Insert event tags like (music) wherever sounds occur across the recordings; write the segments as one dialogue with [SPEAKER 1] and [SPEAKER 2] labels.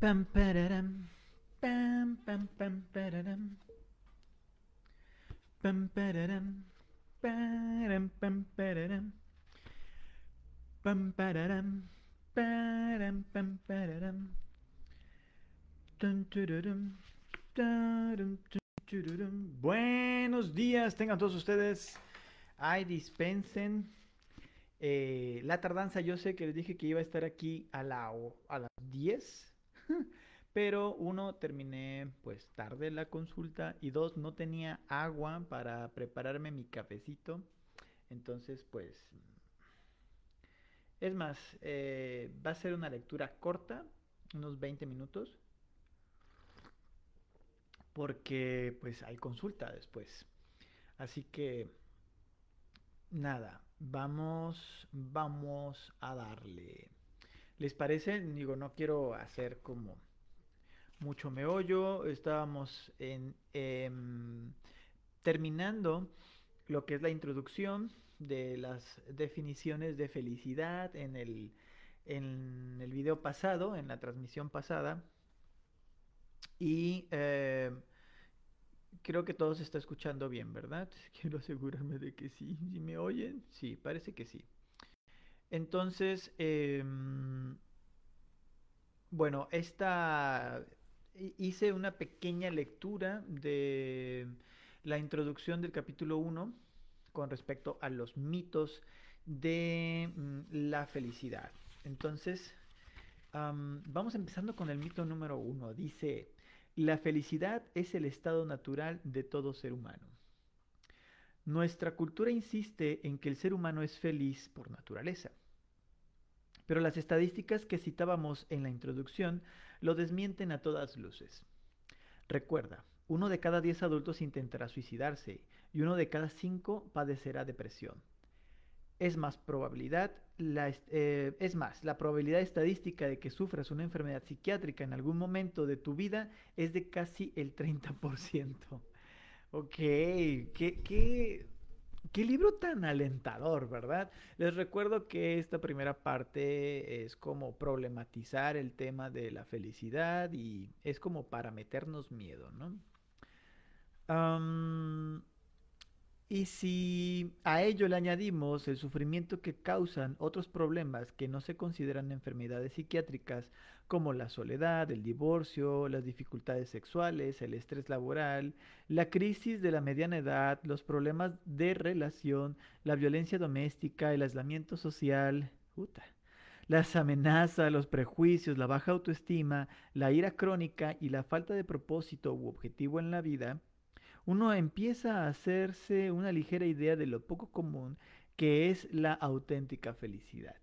[SPEAKER 1] Pam, pararam. Pam, pam, pam, pararam. Pam, pararam. Param, pam, pararam. Pam, pararam. Param, pam, pararam. Tun, tururum. Tun, tururum. Buenos días, tengan todos ustedes. Ay, dispensen eh, la tardanza. Yo sé que les dije que iba a estar aquí a, la, a las 10, (laughs) pero uno, terminé pues tarde la consulta y dos, no tenía agua para prepararme mi cafecito. Entonces, pues, es más, eh, va a ser una lectura corta, unos 20 minutos, porque pues hay consulta después. Así que, nada, vamos, vamos a darle. ¿Les parece? Digo, no quiero hacer como mucho meollo. Estábamos en, em, terminando lo que es la introducción de las definiciones de felicidad en el, en el video pasado, en la transmisión pasada. Y eh, creo que todo se está escuchando bien, ¿verdad? (laughs) Quiero asegurarme de que sí. ¿Sí me oyen? Sí, parece que sí. Entonces, em, bueno, esta hi- hice una pequeña lectura de la introducción del capítulo uno con respecto a los mitos de mm, la felicidad. Entonces, am, vamos empezando con el mito número uno. Dice, la felicidad es el estado natural de todo ser humano. Nuestra cultura insiste en que el ser humano es feliz por naturaleza. Pero las estadísticas que citábamos en la introducción lo desmienten a todas luces. Recuerda, uno de cada diez adultos intentará suicidarse y uno de cada cinco padecerá depresión. Es más probabilidad, la, eh, es más, la probabilidad estadística de que sufras una enfermedad psiquiátrica en algún momento de tu vida es de casi el 30%. Ok, qué, qué, qué libro tan alentador, ¿verdad? Les recuerdo que esta primera parte es como problematizar el tema de la felicidad y es como para meternos miedo, ¿no? Y si a ello le añadimos el sufrimiento que causan otros problemas que no se consideran enfermedades psiquiátricas, como la soledad, el divorcio, las dificultades sexuales, el estrés laboral, la crisis de la mediana edad, los problemas de relación, la violencia doméstica, el aislamiento social, las amenazas, los prejuicios, la baja autoestima, la ira crónica y la falta de propósito u objetivo en la vida, uno empieza a hacerse una ligera idea de lo poco común que es la auténtica felicidad.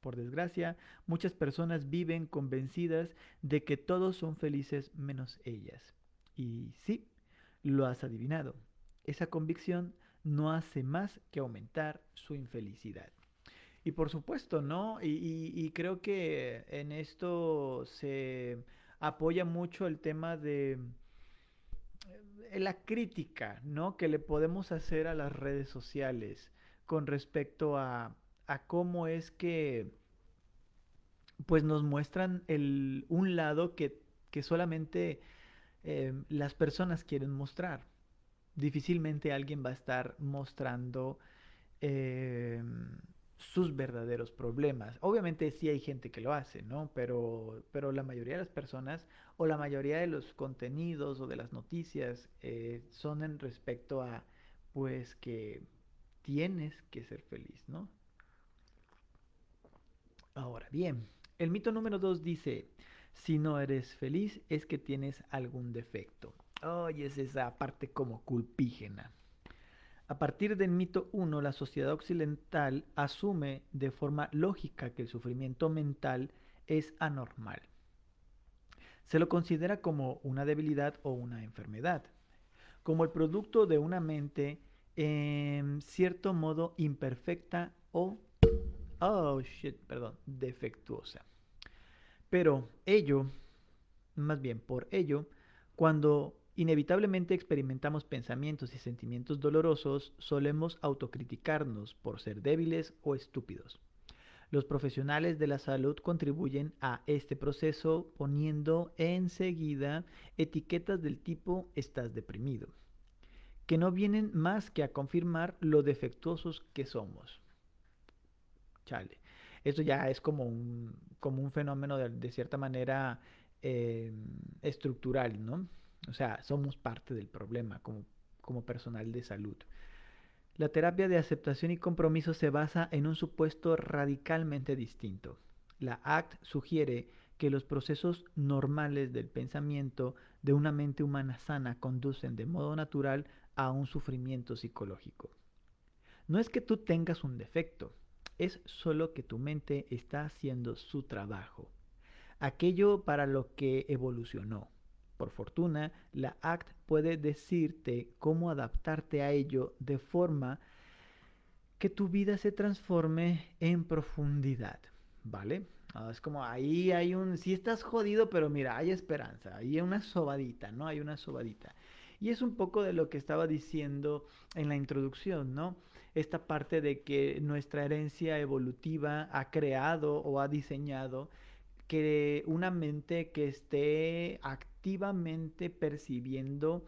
[SPEAKER 1] Por desgracia, muchas personas viven convencidas de que todos son felices menos ellas. Y sí, lo has adivinado. Esa convicción no hace más que aumentar su infelicidad. Y por supuesto, ¿no? Y, creo que en esto se apoya mucho el tema de la crítica, ¿no? Que le podemos hacer a las redes sociales con respecto a, a cómo es que pues nos muestran el, un lado que, que solamente eh, las personas quieren mostrar. Difícilmente alguien va a estar mostrando eh, sus verdaderos problemas. Obviamente sí hay gente que lo hace, ¿no? Pero, pero la mayoría de las personas o la mayoría de los contenidos o de las noticias eh, son en respecto a, pues, que tienes que ser feliz, ¿no? Ahora bien, el mito número dos dice, si no eres feliz es que tienes algún defecto. Oye, es esa parte como culpígena. A partir del mito 1, la sociedad occidental asume de forma lógica que el sufrimiento mental es anormal. Se lo considera como una debilidad o una enfermedad, como el producto de una mente en cierto modo imperfecta o, oh shit, perdón, defectuosa. Pero ello, más bien por ello, cuando inevitablemente experimentamos pensamientos y sentimientos dolorosos, solemos autocriticarnos por ser débiles o estúpidos. Los profesionales de la salud contribuyen a este proceso poniendo enseguida etiquetas del tipo estás deprimido, que no vienen más que a confirmar lo defectuosos que somos. Chale. Esto ya es como un, como un fenómeno de, cierta manera eh, estructural, ¿no? O sea, somos parte del problema como, como personal de salud. La terapia de aceptación y compromiso se basa en un supuesto radicalmente distinto. La ACT sugiere que los procesos normales del pensamiento de una mente humana sana conducen de modo natural a un sufrimiento psicológico. No es que tú tengas un defecto, es solo que tu mente está haciendo su trabajo, aquello para lo que evolucionó. Por fortuna, la ACT puede decirte cómo adaptarte a ello de forma que tu vida se transforme en profundidad, ¿vale? Ah, es como ahí hay un, si estás jodido, pero mira, hay esperanza, hay una sobadita, ¿no? Hay una sobadita. Y es un poco de lo que estaba diciendo en la introducción, ¿no? Esta parte de que nuestra herencia evolutiva ha creado o ha diseñado que una mente que esté activamente percibiendo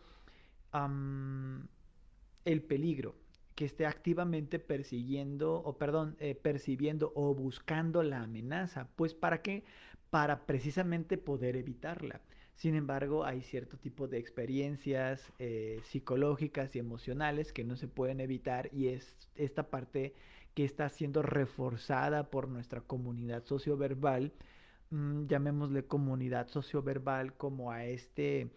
[SPEAKER 1] el peligro, que esté activamente persiguiendo, o perdón, eh, percibiendo o buscando la amenaza. Pues ¿para qué? Para precisamente poder evitarla. Sin embargo, hay cierto tipo de experiencias eh, psicológicas y emocionales que no se pueden evitar y es esta parte que está siendo reforzada por nuestra comunidad socioverbal Mm, llamémosle comunidad socioverbal, como a este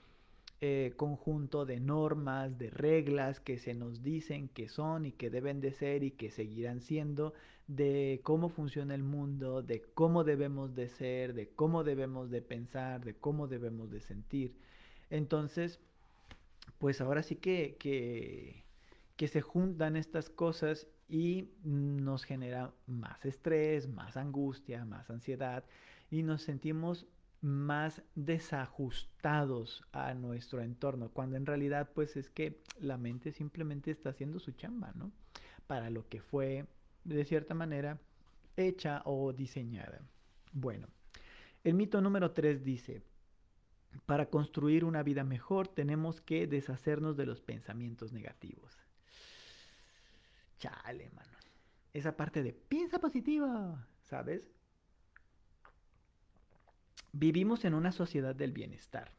[SPEAKER 1] eh, conjunto de normas, de reglas que se nos dicen que son y que deben de ser y que seguirán siendo, de cómo funciona el mundo, de cómo debemos de ser, de cómo debemos de pensar, de cómo debemos de sentir. Entonces, pues ahora sí que, que, que se juntan estas cosas y nos genera más estrés, más angustia, más ansiedad y nos sentimos más desajustados a nuestro entorno, cuando en realidad pues es que la mente simplemente está haciendo su chamba, ¿no? Para lo que fue de cierta manera hecha o diseñada. Bueno, el mito número 3 dice, para construir una vida mejor tenemos que deshacernos de los pensamientos negativos. Chale, mano. Esa parte de piensa positiva, ¿sabes? Vivimos en una sociedad del bienestar,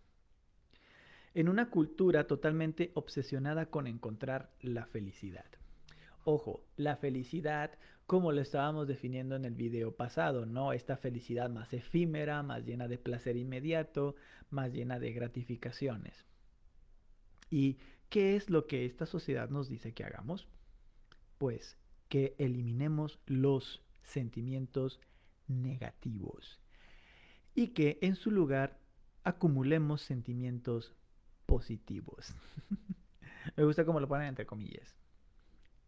[SPEAKER 1] en una cultura totalmente obsesionada con encontrar la felicidad. Ojo, la felicidad como lo estábamos definiendo en el video pasado, ¿no? Esta felicidad más efímera, más llena de placer inmediato, más llena de gratificaciones. ¿Y qué es lo que esta sociedad nos dice que hagamos? Pues que eliminemos los sentimientos negativos y que en su lugar acumulemos sentimientos positivos. (laughs) Me gusta cómo lo ponen entre comillas.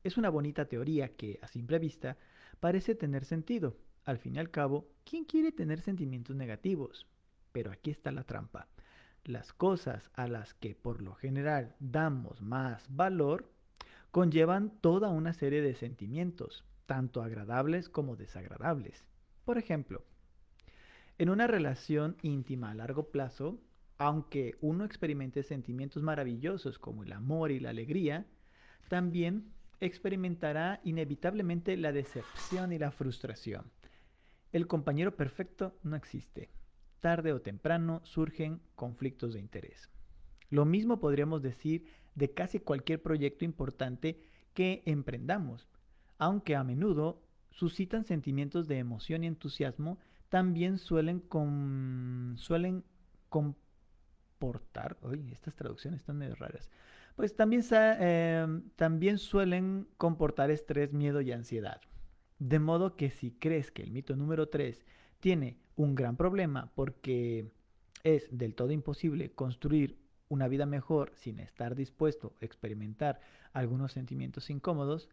[SPEAKER 1] Es una bonita teoría que, a simple vista, parece tener sentido. Al fin y al cabo, ¿quién quiere tener sentimientos negativos? Pero aquí está la trampa. Las cosas a las que por lo general damos más valor conllevan toda una serie de sentimientos, tanto agradables como desagradables. Por ejemplo, en una relación íntima a largo plazo, aunque uno experimente sentimientos maravillosos como el amor y la alegría, también experimentará inevitablemente la decepción y la frustración. El compañero perfecto no existe. Tarde o temprano surgen conflictos de interés. Lo mismo podríamos decir de casi cualquier proyecto importante que emprendamos, aunque a menudo suscitan sentimientos de emoción y entusiasmo también suelen, suelen comportar, oye, estas traducciones están raras, pues también, em, también suelen comportar estrés, miedo y ansiedad. De modo que si crees que el mito número 3 tiene un gran problema porque es del todo imposible construir una vida mejor sin estar dispuesto a experimentar algunos sentimientos incómodos,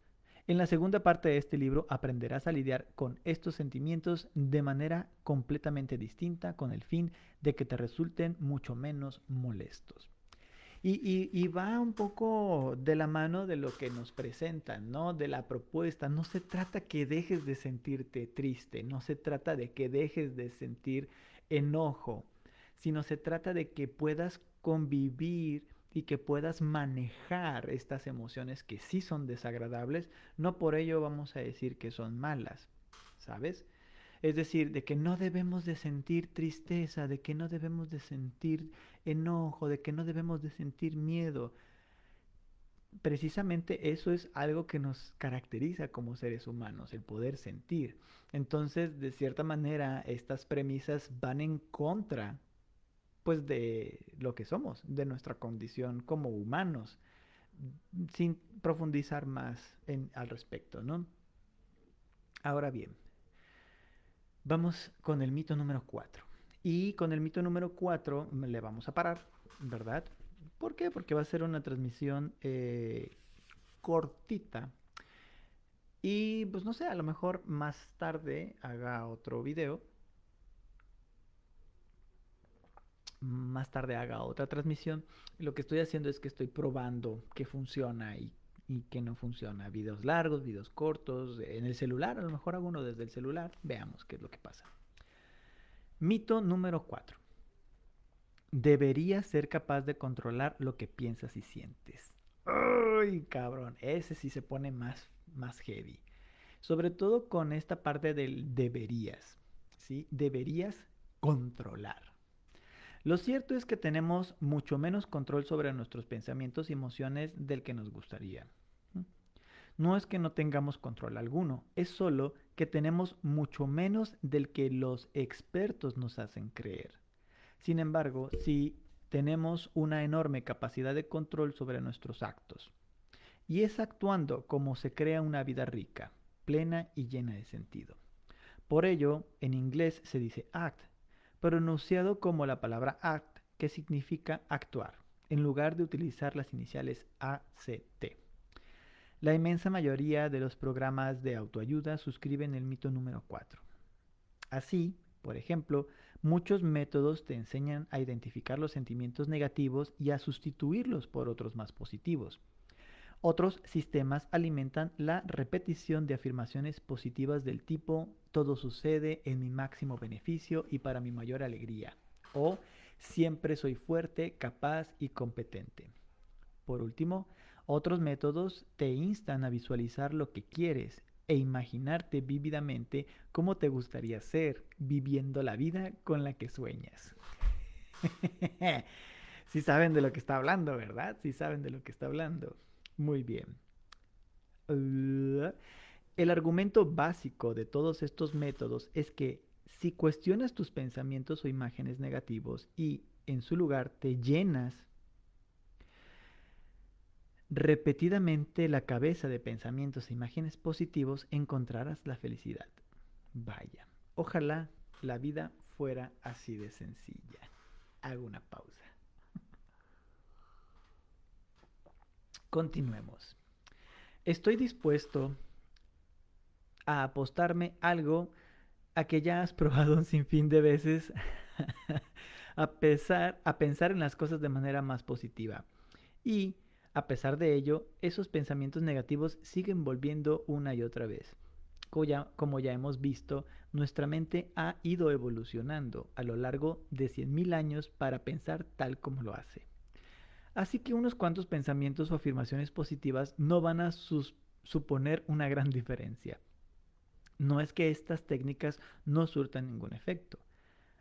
[SPEAKER 1] en la segunda parte de este libro aprenderás a lidiar con estos sentimientos de manera completamente distinta con el fin de que te resulten mucho menos molestos. Y, va un poco de la mano de lo que nos presentan, ¿no? De la propuesta. No se trata que dejes de sentirte triste, no se trata de que dejes de sentir enojo, sino se trata de que puedas convivir y que puedas manejar estas emociones que sí son desagradables. No por ello vamos a decir que son malas, ¿sabes? Es decir, de que no debemos de sentir tristeza, de que no debemos de sentir enojo, de que no debemos de sentir miedo. Precisamente eso es algo que nos caracteriza como seres humanos, el poder sentir. Entonces, de cierta manera, estas premisas van en contra pues de lo que somos, de nuestra condición como humanos, sin profundizar más en, al respecto, ¿no? Ahora bien, Vamos con el mito número 4. Y con el mito número 4 le vamos a parar, ¿verdad? ¿Por qué? Porque va a ser una transmisión eh, cortita. Y pues no sé, a lo mejor más tarde haga otro video. Más tarde haga otra transmisión. Lo que estoy haciendo es que estoy probando qué funciona y y que no funciona. Videos largos, videos cortos, en el celular, a lo mejor hago uno desde el celular, veamos qué es lo que pasa. Mito número 4. Deberías ser capaz de controlar lo que piensas y sientes. ¡Ay, cabrón! Ese sí se pone más, más heavy. Sobre todo con esta parte del deberías. ¿sí? Deberías controlar. Lo cierto es que tenemos mucho menos control sobre nuestros pensamientos y emociones del que nos gustaría. No es que no tengamos control alguno, es solo que tenemos mucho menos del que los expertos nos hacen creer. Sin embargo, sí tenemos una enorme capacidad de control sobre nuestros actos. Y es actuando como se crea una vida rica, plena y llena de sentido. Por ello, en inglés se dice act, pronunciado como la palabra act, que significa actuar, en lugar de utilizar las iniciales ACT. La inmensa mayoría de los programas de autoayuda suscriben el mito número 4. Así, por ejemplo, muchos métodos te enseñan a identificar los sentimientos negativos y a sustituirlos por otros más positivos. Otros sistemas alimentan la repetición de afirmaciones positivas del tipo todo sucede en mi máximo beneficio y para mi mayor alegría o siempre soy fuerte, capaz y competente. Por último, otros métodos te instan a visualizar lo que quieres e imaginarte vívidamente cómo te gustaría ser viviendo la vida con la que sueñas. (laughs) Si saben de lo que está hablando, ¿verdad? Si saben de lo que está hablando. Muy bien. el argumento básico de todos estos métodos es que si cuestionas tus pensamientos o imágenes negativos y en su lugar te llenas repetidamente la cabeza de pensamientos e imágenes positivos, encontrarás la felicidad. Vaya, ojalá la vida fuera así de sencilla. Hago una pausa. Continuemos. Estoy dispuesto a apostarme algo a que ya has (laughs) probado un sinfín de veces (laughs) a, pesar, a pensar en las cosas de manera más positiva. Y a pesar de ello, esos pensamientos negativos siguen volviendo una y otra vez. Como ya, hemos visto, nuestra mente ha ido evolucionando a lo largo de 100.000 años para pensar tal como lo hace. Así que unos cuantos pensamientos o afirmaciones positivas no van a suponer una gran diferencia. No es que estas técnicas no surtan ningún efecto.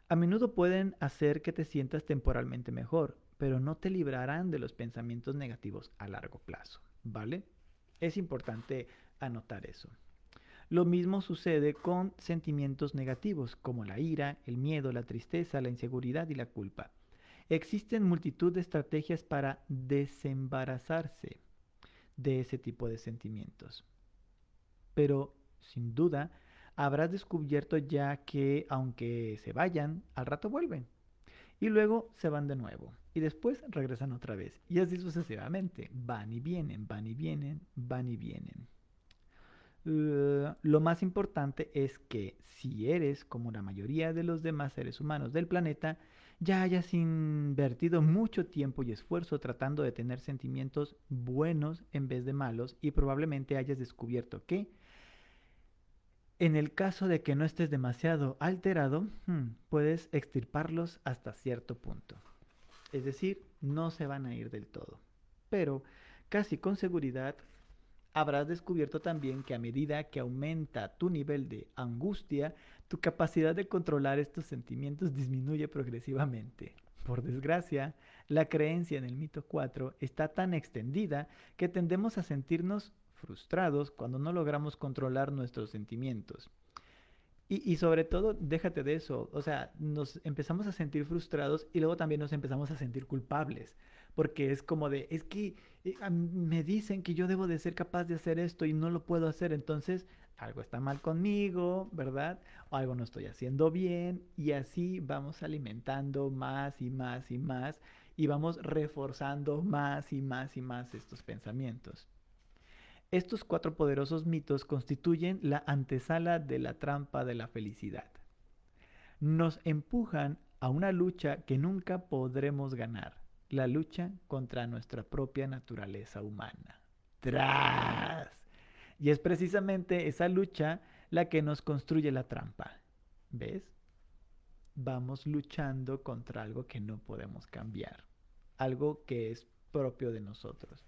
[SPEAKER 1] A menudo pueden hacer que te sientas temporalmente mejor, pero no te librarán de los pensamientos negativos a largo plazo, ¿vale? Es importante anotar eso. Lo mismo sucede con sentimientos negativos como la ira, el miedo, la tristeza, la inseguridad y la culpa. Existen multitud de estrategias para desembarazarse de ese tipo de sentimientos. Pero, sin duda, habrás descubierto ya que aunque se vayan, al rato vuelven. Y luego se van de nuevo y después regresan otra vez. Y así sucesivamente. Van y vienen, van y vienen, van y vienen. lo más importante es que si eres como la mayoría de los demás seres humanos del planeta, ya hayas invertido mucho tiempo y esfuerzo tratando de tener sentimientos buenos en vez de malos y probablemente hayas descubierto que en el caso de que no estés demasiado alterado, hmm, puedes extirparlos hasta cierto punto. Es decir, no se van a ir del todo. Pero casi con seguridad habrás descubierto también que a medida que aumenta tu nivel de angustia, tu capacidad de controlar estos sentimientos disminuye progresivamente. Por desgracia, la creencia en el mito 4 está tan extendida que tendemos a sentirnos frustrados cuando no logramos controlar nuestros sentimientos. Y, sobre todo, déjate de eso, o sea, nos empezamos a sentir frustrados y luego también nos empezamos a sentir culpables, porque es como de, es que eh, me dicen que yo debo de ser capaz de hacer esto y no lo puedo hacer, entonces algo está mal conmigo, ¿verdad? O algo no estoy haciendo bien y así vamos alimentando más y más y más y vamos reforzando más y más y más estos pensamientos. Estos cuatro poderosos mitos constituyen la antesala de la trampa de la felicidad. Nos empujan a una lucha que nunca podremos ganar, la lucha contra nuestra propia naturaleza humana. ¡Tras! Y es precisamente esa lucha la que nos construye la trampa. ¿Ves? Vamos luchando contra algo que no podemos cambiar, algo que es propio de nosotros.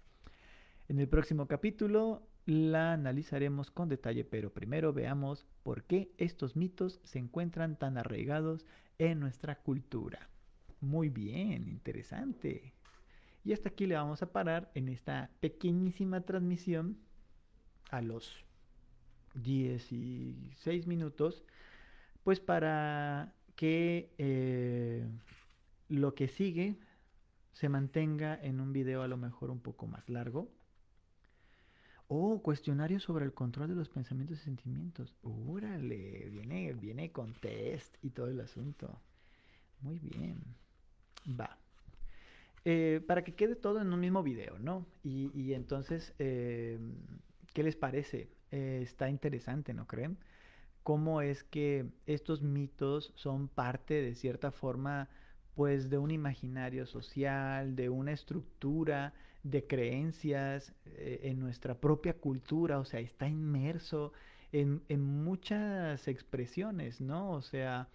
[SPEAKER 1] En el próximo capítulo la analizaremos con detalle, pero primero veamos por qué estos mitos se encuentran tan arraigados en nuestra cultura. Muy bien, interesante. Y hasta aquí le vamos a parar en esta pequeñísima transmisión a los 16 minutos, pues para que eh, lo que sigue se mantenga en un video a lo mejor un poco más largo Oh, cuestionario sobre el control de los pensamientos y sentimientos. Órale, viene, viene con test y todo el asunto. Muy bien. Va. Eh, para que quede todo en un mismo video, ¿no? Y, entonces, eh, ¿qué les parece? Eh, está interesante, ¿no creen? Cómo es que estos mitos son parte de cierta forma, pues, de un imaginario social, de una estructura de creencias, en nuestra propia cultura, o sea, está inmerso en, muchas expresiones, ¿no? O sea,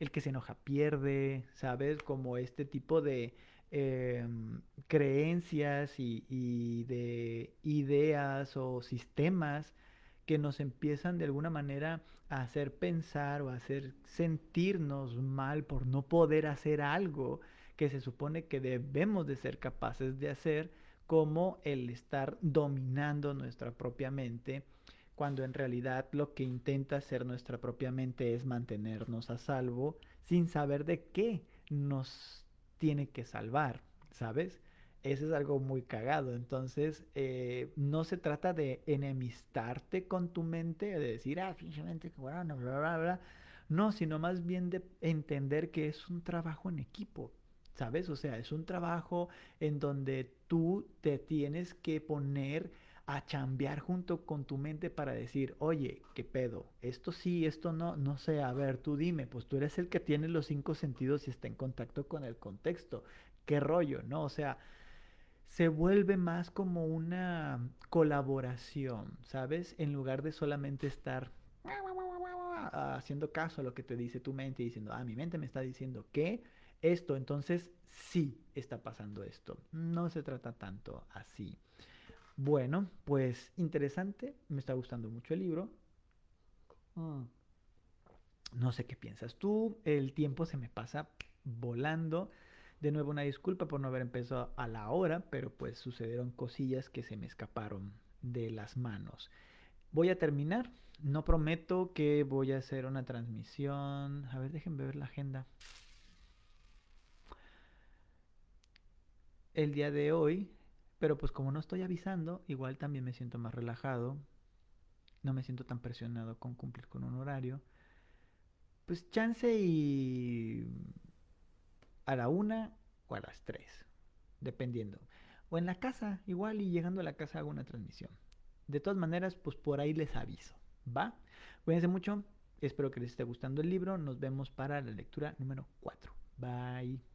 [SPEAKER 1] el que se enoja pierde, ¿sabes? Como este tipo de em, creencias y, y, de ideas o sistemas que nos empiezan de alguna manera a hacer pensar o a hacer sentirnos mal por no poder hacer algo que se supone que debemos de ser capaces de hacer como el estar dominando nuestra propia mente, cuando en realidad lo que intenta hacer nuestra propia mente es mantenernos a salvo sin saber de qué nos tiene que salvar, ¿sabes? Eso es algo muy cagado. Entonces, eh, no se trata de enemistarte con tu mente, de decir, ah, finalmente, bla, bla, bla, bla. No, sino más bien de entender que es un trabajo en equipo. ¿sabes? O sea, es un trabajo en donde tú te tienes que poner a chambear junto con tu mente para decir, oye, ¿qué pedo? Esto sí, esto no, no sé, a ver, tú dime, pues tú eres el que tiene los cinco sentidos y está en contacto con el contexto. ¿Qué rollo, no? O sea, se vuelve más como una colaboración, ¿sabes? En lugar de solamente estar haciendo caso a lo que te dice tu mente y diciendo, ah, mi mente me está diciendo que esto, entonces sí está pasando esto. No se trata tanto así. Bueno, pues interesante, me está gustando mucho el libro. Mm. No sé qué piensas tú, el tiempo se me pasa volando. De nuevo una disculpa por no haber empezado a la hora, pero pues sucedieron cosillas que se me escaparon de las manos. Voy a terminar, no prometo que voy a hacer una transmisión. A ver, déjenme ver la agenda. el día de hoy, pero pues como no estoy avisando, igual también me siento más relajado, no me siento tan presionado con cumplir con un horario, pues chance y a la una o a las tres, dependiendo. O en la casa, igual y llegando a la casa hago una transmisión. De todas maneras, pues por ahí les aviso, ¿va? Cuídense mucho, espero que les esté gustando el libro, nos vemos para la lectura número 4. Bye.